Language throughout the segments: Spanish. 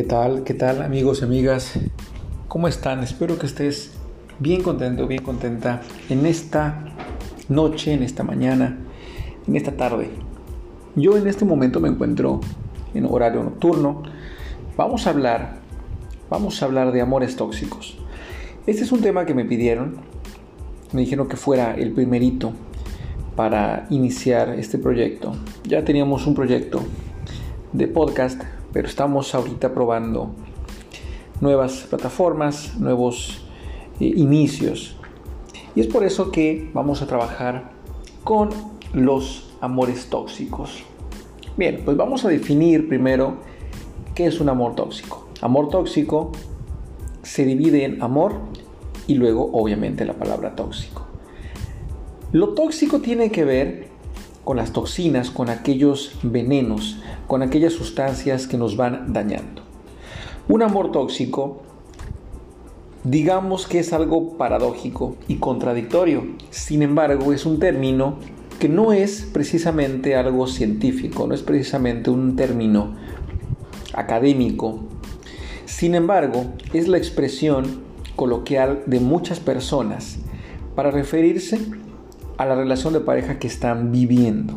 ¿Qué tal? ¿Qué tal amigos y amigas? ¿Cómo están? Espero que estés bien contento, bien contenta en esta noche, en esta mañana, en esta tarde. Yo en este momento me encuentro en horario nocturno. Vamos a hablar, vamos a hablar de amores tóxicos. Este es un tema que me pidieron. Me dijeron que fuera el primerito para iniciar este proyecto. Ya teníamos un proyecto de podcast pero estamos ahorita probando nuevas plataformas, nuevos eh, inicios. Y es por eso que vamos a trabajar con los amores tóxicos. Bien, pues vamos a definir primero qué es un amor tóxico. Amor tóxico se divide en amor y luego obviamente la palabra tóxico. Lo tóxico tiene que ver con las toxinas, con aquellos venenos, con aquellas sustancias que nos van dañando. Un amor tóxico, digamos que es algo paradójico y contradictorio. Sin embargo, es un término que no es precisamente algo científico, no es precisamente un término académico. Sin embargo, es la expresión coloquial de muchas personas para referirse a la relación de pareja que están viviendo.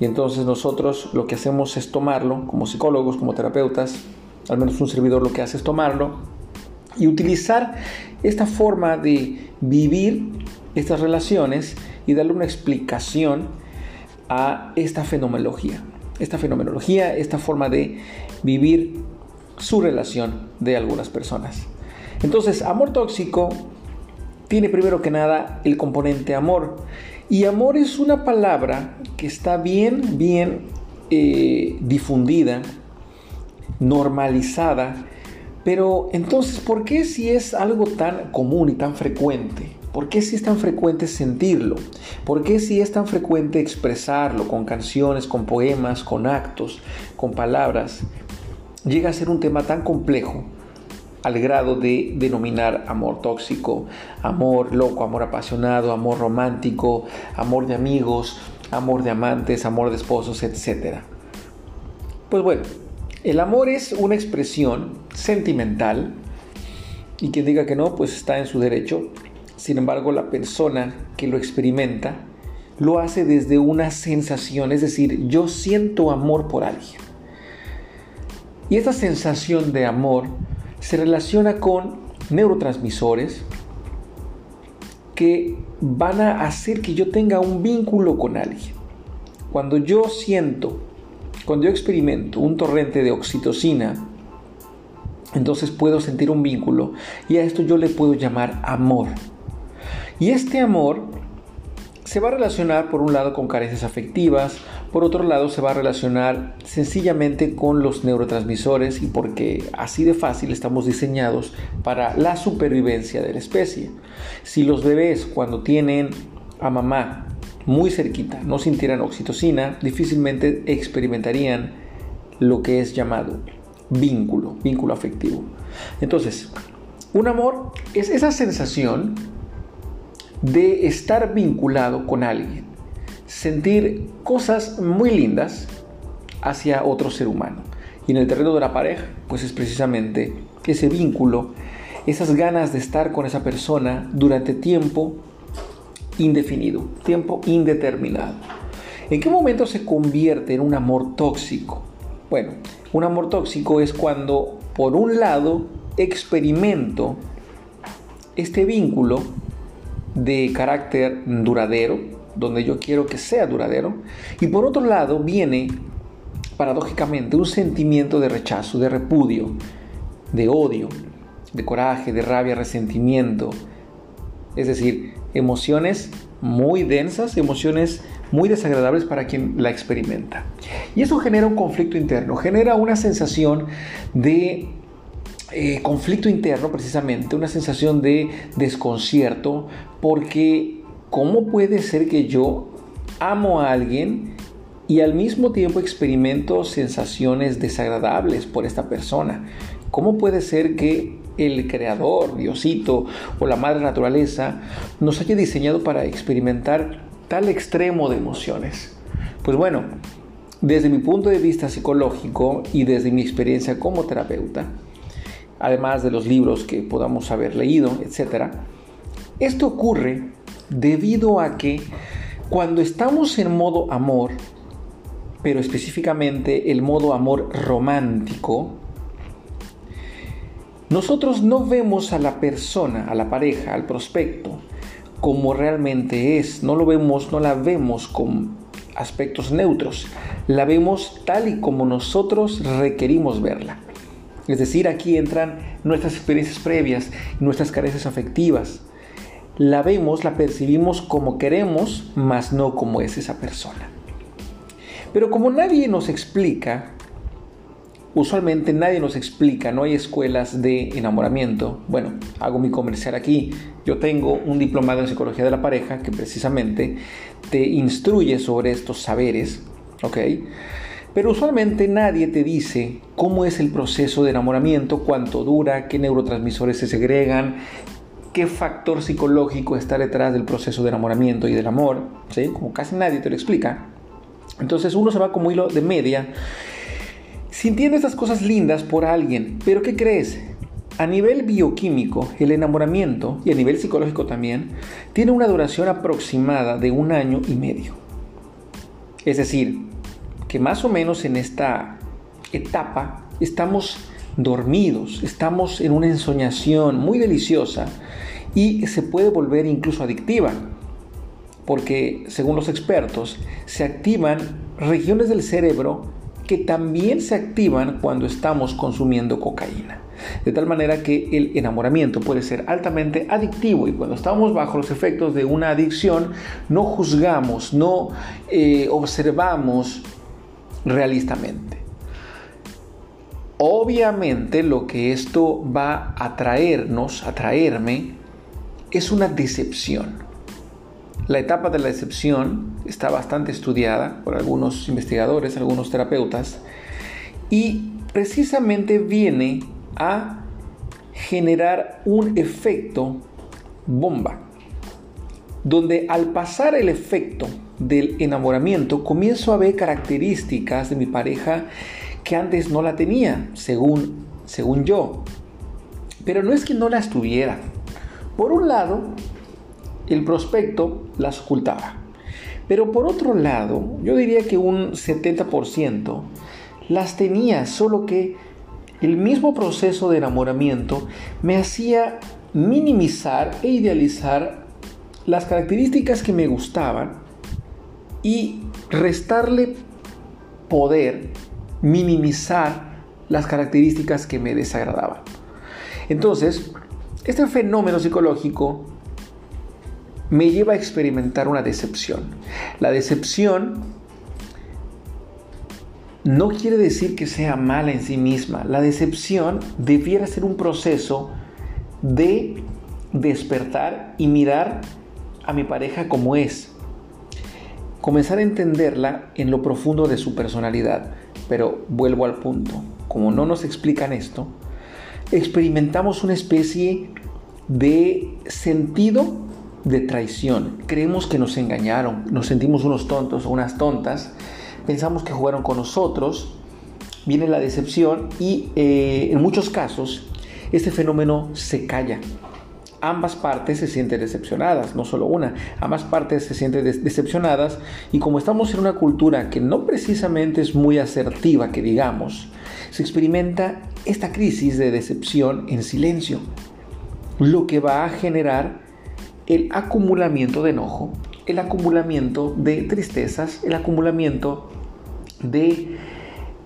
Y entonces nosotros lo que hacemos es tomarlo, como psicólogos, como terapeutas, al menos un servidor lo que hace es tomarlo y utilizar esta forma de vivir estas relaciones y darle una explicación a esta fenomenología. Esta fenomenología, esta forma de vivir su relación de algunas personas. Entonces, amor tóxico tiene primero que nada el componente amor. Y amor es una palabra que está bien, bien eh, difundida, normalizada, pero entonces, ¿por qué si es algo tan común y tan frecuente? ¿Por qué si es tan frecuente sentirlo? ¿Por qué si es tan frecuente expresarlo con canciones, con poemas, con actos, con palabras? Llega a ser un tema tan complejo al grado de denominar amor tóxico, amor loco, amor apasionado, amor romántico, amor de amigos, amor de amantes, amor de esposos, etc. Pues bueno, el amor es una expresión sentimental y quien diga que no, pues está en su derecho. Sin embargo, la persona que lo experimenta lo hace desde una sensación, es decir, yo siento amor por alguien. Y esta sensación de amor se relaciona con neurotransmisores que van a hacer que yo tenga un vínculo con alguien. Cuando yo siento, cuando yo experimento un torrente de oxitocina, entonces puedo sentir un vínculo y a esto yo le puedo llamar amor. Y este amor se va a relacionar por un lado con carencias afectivas, por otro lado se va a relacionar sencillamente con los neurotransmisores y porque así de fácil estamos diseñados para la supervivencia de la especie. Si los bebés cuando tienen a mamá muy cerquita no sintieran oxitocina, difícilmente experimentarían lo que es llamado vínculo, vínculo afectivo. Entonces, un amor es esa sensación de estar vinculado con alguien, sentir cosas muy lindas hacia otro ser humano. Y en el terreno de la pareja, pues es precisamente ese vínculo, esas ganas de estar con esa persona durante tiempo indefinido, tiempo indeterminado. ¿En qué momento se convierte en un amor tóxico? Bueno, un amor tóxico es cuando, por un lado, experimento este vínculo de carácter duradero, donde yo quiero que sea duradero, y por otro lado viene paradójicamente un sentimiento de rechazo, de repudio, de odio, de coraje, de rabia, resentimiento, es decir, emociones muy densas, emociones muy desagradables para quien la experimenta. Y eso genera un conflicto interno, genera una sensación de eh, conflicto interno precisamente, una sensación de desconcierto, porque ¿cómo puede ser que yo amo a alguien y al mismo tiempo experimento sensaciones desagradables por esta persona? ¿Cómo puede ser que el creador, Diosito o la madre naturaleza nos haya diseñado para experimentar tal extremo de emociones? Pues bueno, desde mi punto de vista psicológico y desde mi experiencia como terapeuta, además de los libros que podamos haber leído, etc., esto ocurre debido a que cuando estamos en modo amor, pero específicamente el modo amor romántico, nosotros no vemos a la persona, a la pareja, al prospecto, como realmente es. No lo vemos, no la vemos con aspectos neutros. La vemos tal y como nosotros requerimos verla. Es decir, aquí entran nuestras experiencias previas, nuestras carencias afectivas. La vemos, la percibimos como queremos, mas no como es esa persona. Pero como nadie nos explica usualmente nadie nos explica, no hay escuelas de enamoramiento. Bueno, hago mi comercial aquí. Yo tengo un diplomado en psicología de la pareja que precisamente te instruye sobre estos saberes, ¿ok? Pero usualmente nadie te dice cómo es el proceso de enamoramiento, cuánto dura, qué neurotransmisores se segregan, qué factor psicológico está detrás del proceso de enamoramiento y del amor, ¿sí? Como casi nadie te lo explica. Entonces uno se va como hilo de media sintiendo estas cosas lindas por alguien. Pero ¿qué crees? A nivel bioquímico, el enamoramiento, y a nivel psicológico también, tiene una duración aproximada de un año y medio. Es decir, que más o menos en esta etapa estamos dormidos, estamos en una ensoñación muy deliciosa y se puede volver incluso adictiva, porque según los expertos se activan regiones del cerebro que también se activan cuando estamos consumiendo cocaína. De tal manera que el enamoramiento puede ser altamente adictivo y cuando estamos bajo los efectos de una adicción no juzgamos, no eh, observamos realistamente. Obviamente lo que esto va a traernos, a traerme, es una decepción. La etapa de la decepción está bastante estudiada por algunos investigadores, algunos terapeutas, y precisamente viene a generar un efecto bomba, donde al pasar el efecto del enamoramiento comienzo a ver características de mi pareja que antes no la tenía, según, según yo. Pero no es que no las tuviera. Por un lado, el prospecto las ocultaba. Pero por otro lado, yo diría que un 70% las tenía, solo que el mismo proceso de enamoramiento me hacía minimizar e idealizar las características que me gustaban y restarle poder, minimizar las características que me desagradaban. Entonces, este fenómeno psicológico me lleva a experimentar una decepción. La decepción no quiere decir que sea mala en sí misma. La decepción debiera ser un proceso de despertar y mirar a mi pareja como es. Comenzar a entenderla en lo profundo de su personalidad. Pero vuelvo al punto. Como no nos explican esto, experimentamos una especie de sentido de traición. Creemos que nos engañaron, nos sentimos unos tontos o unas tontas, pensamos que jugaron con nosotros, viene la decepción y eh, en muchos casos este fenómeno se calla. Ambas partes se sienten decepcionadas, no solo una, ambas partes se sienten decepcionadas y como estamos en una cultura que no precisamente es muy asertiva, que digamos, se experimenta esta crisis de decepción en silencio, lo que va a generar el acumulamiento de enojo, el acumulamiento de tristezas, el acumulamiento de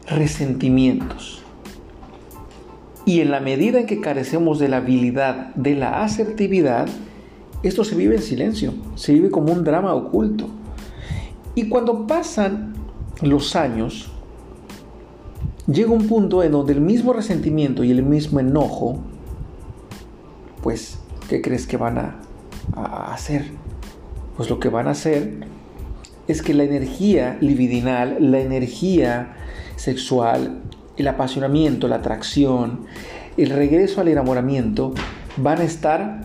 resentimientos. Y en la medida en que carecemos de la habilidad de la asertividad, esto se vive en silencio, se vive como un drama oculto. Y cuando pasan los años, llega un punto en donde el mismo resentimiento y el mismo enojo, pues, ¿qué crees que van a a hacer? Pues lo que van a hacer es que la energía libidinal, la energía sexual, el apasionamiento, la atracción, el regreso al enamoramiento van a estar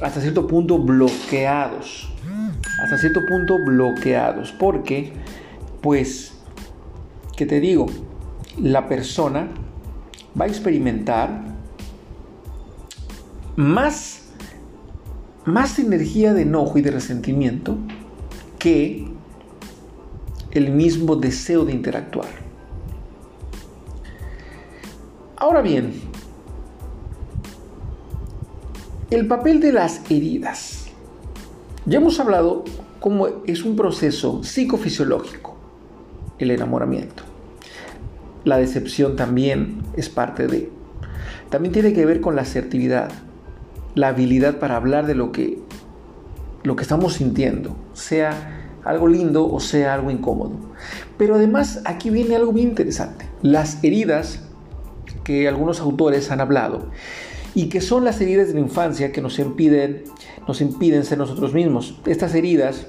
hasta cierto punto bloqueados. Hasta cierto punto bloqueados. Porque, pues, que te digo, la persona va a experimentar más, más energía de enojo y de resentimiento que el mismo deseo de interactuar. Ahora bien, el papel de las heridas. Ya hemos hablado cómo es un proceso psicofisiológico el enamoramiento. La decepción también es parte de. También tiene que ver con la asertividad, la habilidad para hablar de lo que, lo que estamos sintiendo, sea algo lindo o sea algo incómodo. Pero además aquí viene algo bien interesante. Las heridas que algunos autores han hablado y que son las heridas de la infancia que nos impiden, nos impiden ser nosotros mismos. Estas heridas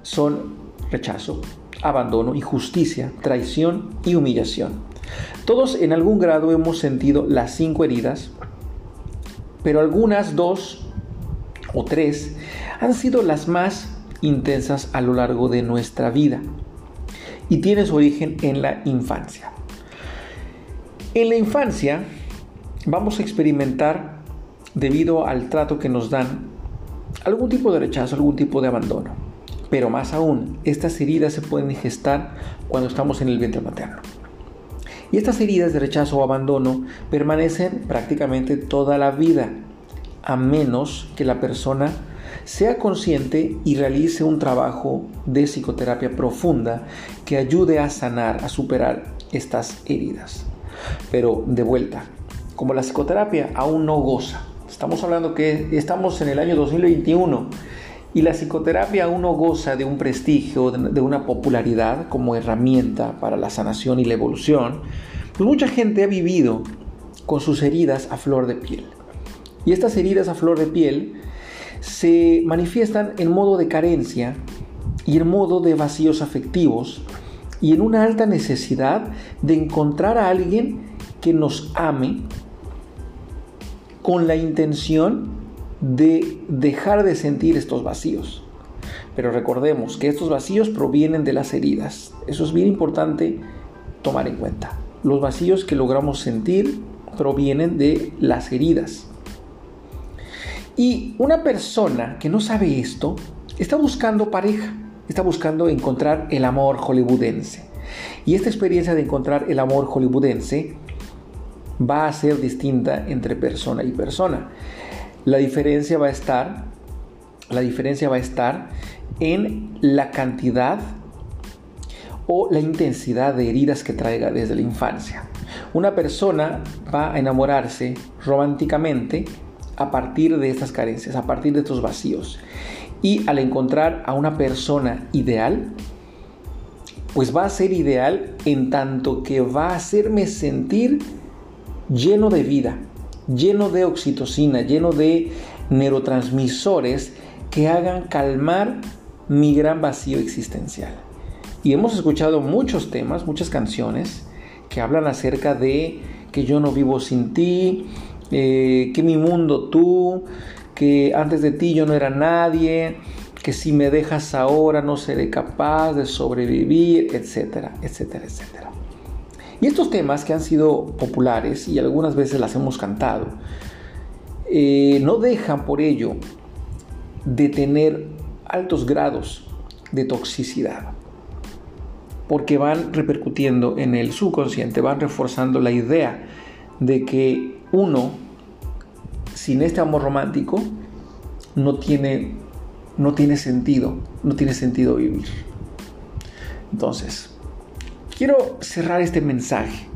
son rechazo, abandono, injusticia, traición y humillación. Todos en algún grado hemos sentido las cinco heridas, pero algunas dos o tres han sido las más intensas a lo largo de nuestra vida y tienen su origen en la infancia. En la infancia vamos a experimentar, debido al trato que nos dan, algún tipo de rechazo, algún tipo de abandono. Pero más aún, estas heridas se pueden gestar cuando estamos en el vientre materno. Y estas heridas de rechazo o abandono permanecen prácticamente toda la vida, a menos que la persona sea consciente y realice un trabajo de psicoterapia profunda que ayude a sanar, a superar estas heridas. Pero de vuelta, como la psicoterapia aún no goza, estamos hablando que estamos en el año 2021 y la psicoterapia aún no goza de un prestigio, de una popularidad como herramienta para la sanación y la evolución, pues mucha gente ha vivido con sus heridas a flor de piel. Y estas heridas a flor de piel se manifiestan en modo de carencia y en modo de vacíos afectivos y en una alta necesidad de encontrar a alguien que nos ame con la intención de dejar de sentir estos vacíos. Pero recordemos que estos vacíos provienen de las heridas. Eso es bien importante tomar en cuenta. Los vacíos que logramos sentir provienen de las heridas. Y una persona que no sabe esto está buscando pareja, está buscando encontrar el amor hollywoodense. Y esta experiencia de encontrar el amor hollywoodense va a ser distinta entre persona y persona. La diferencia va a estar, la diferencia va a estar en la cantidad o la intensidad de heridas que traiga desde la infancia. Una persona va a enamorarse románticamente a partir de estas carencias, a partir de estos vacíos. Y al encontrar a una persona ideal, pues va a ser ideal en tanto que va a hacerme sentir lleno de vida, lleno de oxitocina, lleno de neurotransmisores que hagan calmar mi gran vacío existencial. Y hemos escuchado muchos temas, muchas canciones que hablan acerca de que yo no vivo sin ti, eh, que mi mundo tú, que antes de ti yo no era nadie, que si me dejas ahora no seré capaz de sobrevivir, etcétera, etcétera, etcétera. Y estos temas que han sido populares y algunas veces las hemos cantado, eh, no dejan por ello de tener altos grados de toxicidad, porque van repercutiendo en el subconsciente, van reforzando la idea de que uno, sin este amor romántico, no tiene, no tiene sentido, no tiene sentido vivir. Entonces, Quiero cerrar este mensaje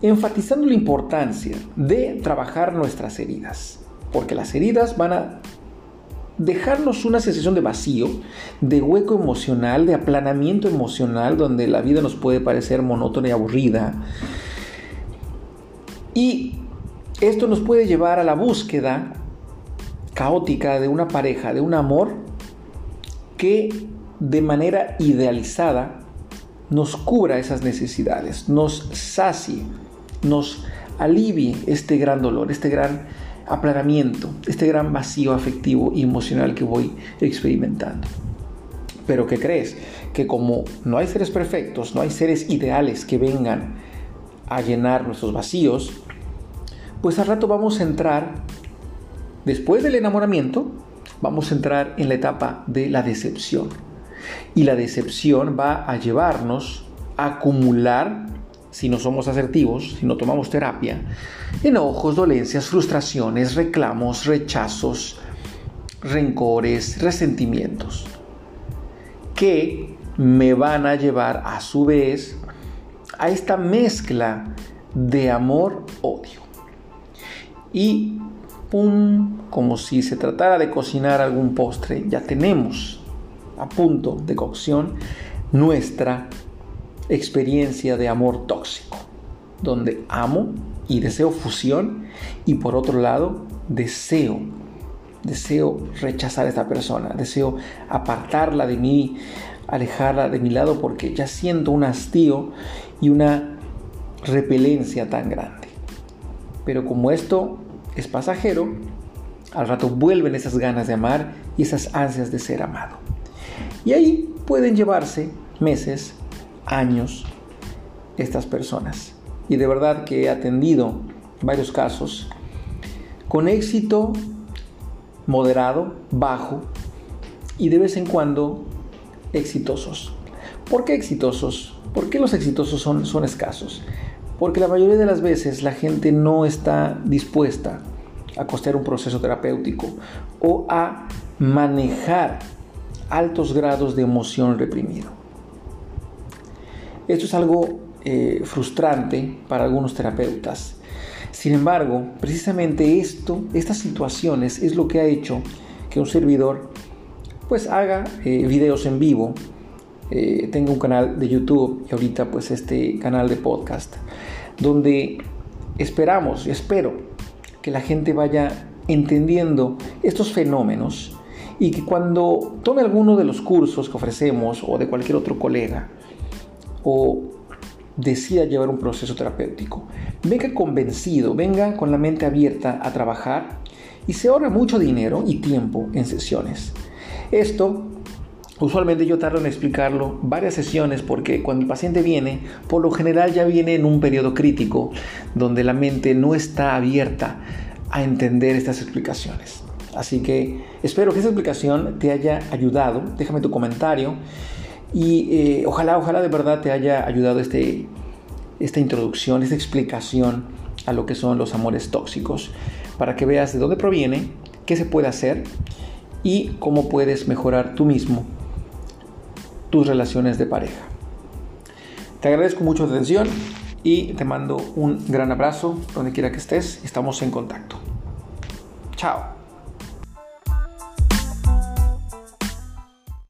enfatizando la importancia de trabajar nuestras heridas, porque las heridas van a dejarnos una sensación de vacío, de hueco emocional, de aplanamiento emocional, donde la vida nos puede parecer monótona y aburrida. Y esto nos puede llevar a la búsqueda caótica de una pareja, de un amor que de manera idealizada nos cubra esas necesidades, nos sacie, nos alivie este gran dolor, este gran aplanamiento, este gran vacío afectivo y emocional que voy experimentando. Pero ¿qué crees? Que como no hay seres perfectos, no hay seres ideales que vengan a llenar nuestros vacíos, pues al rato vamos a entrar, después del enamoramiento, vamos a entrar en la etapa de la decepción. Y la decepción va a llevarnos a acumular, si no somos asertivos, si no tomamos terapia, enojos, dolencias, frustraciones, reclamos, rechazos, rencores, resentimientos, que me van a llevar a su vez a esta mezcla de amor-odio. Y pum, como si se tratara de cocinar algún postre, ya tenemos a punto de cocción nuestra experiencia de amor tóxico, donde amo y deseo fusión y por otro lado deseo deseo rechazar a esta persona, deseo apartarla de mí, alejarla de mi lado porque ya siento un hastío y una repelencia tan grande. Pero como esto es pasajero, al rato vuelven esas ganas de amar y esas ansias de ser amado. Y ahí pueden llevarse meses, años estas personas. Y de verdad que he atendido varios casos con éxito moderado, bajo y de vez en cuando exitosos. ¿Por qué exitosos? ¿Por qué los exitosos son, son escasos? Porque la mayoría de las veces la gente no está dispuesta a costear un proceso terapéutico o a manejar altos grados de emoción reprimido. Esto es algo eh, frustrante para algunos terapeutas sin embargo, precisamente esto, estas situaciones es lo que ha hecho que un servidor pues haga eh, videos en vivo, eh, tenga un canal de YouTube y ahorita pues este canal de podcast, donde esperamos y espero que la gente vaya entendiendo estos fenómenos y que cuando tome alguno de los cursos que ofrecemos o de cualquier otro colega o decida llevar un proceso terapéutico. Venga convencido, venga con la mente abierta a trabajar y se ahorra mucho dinero y tiempo en sesiones. Esto Usualmente yo tardo en explicarlo varias sesiones porque cuando el paciente viene, por lo general ya viene en un periodo crítico donde la mente no está abierta a entender estas explicaciones. Así que espero que esta explicación te haya ayudado. Déjame tu comentario y eh, ojalá, ojalá de verdad te haya ayudado este, esta introducción, esta explicación a lo que son los amores tóxicos, para que veas de dónde proviene, qué se puede hacer y cómo puedes mejorar tú mismo tus relaciones de pareja. Te agradezco mucho tu atención y te mando un gran abrazo donde quiera que estés. Estamos en contacto. Chao.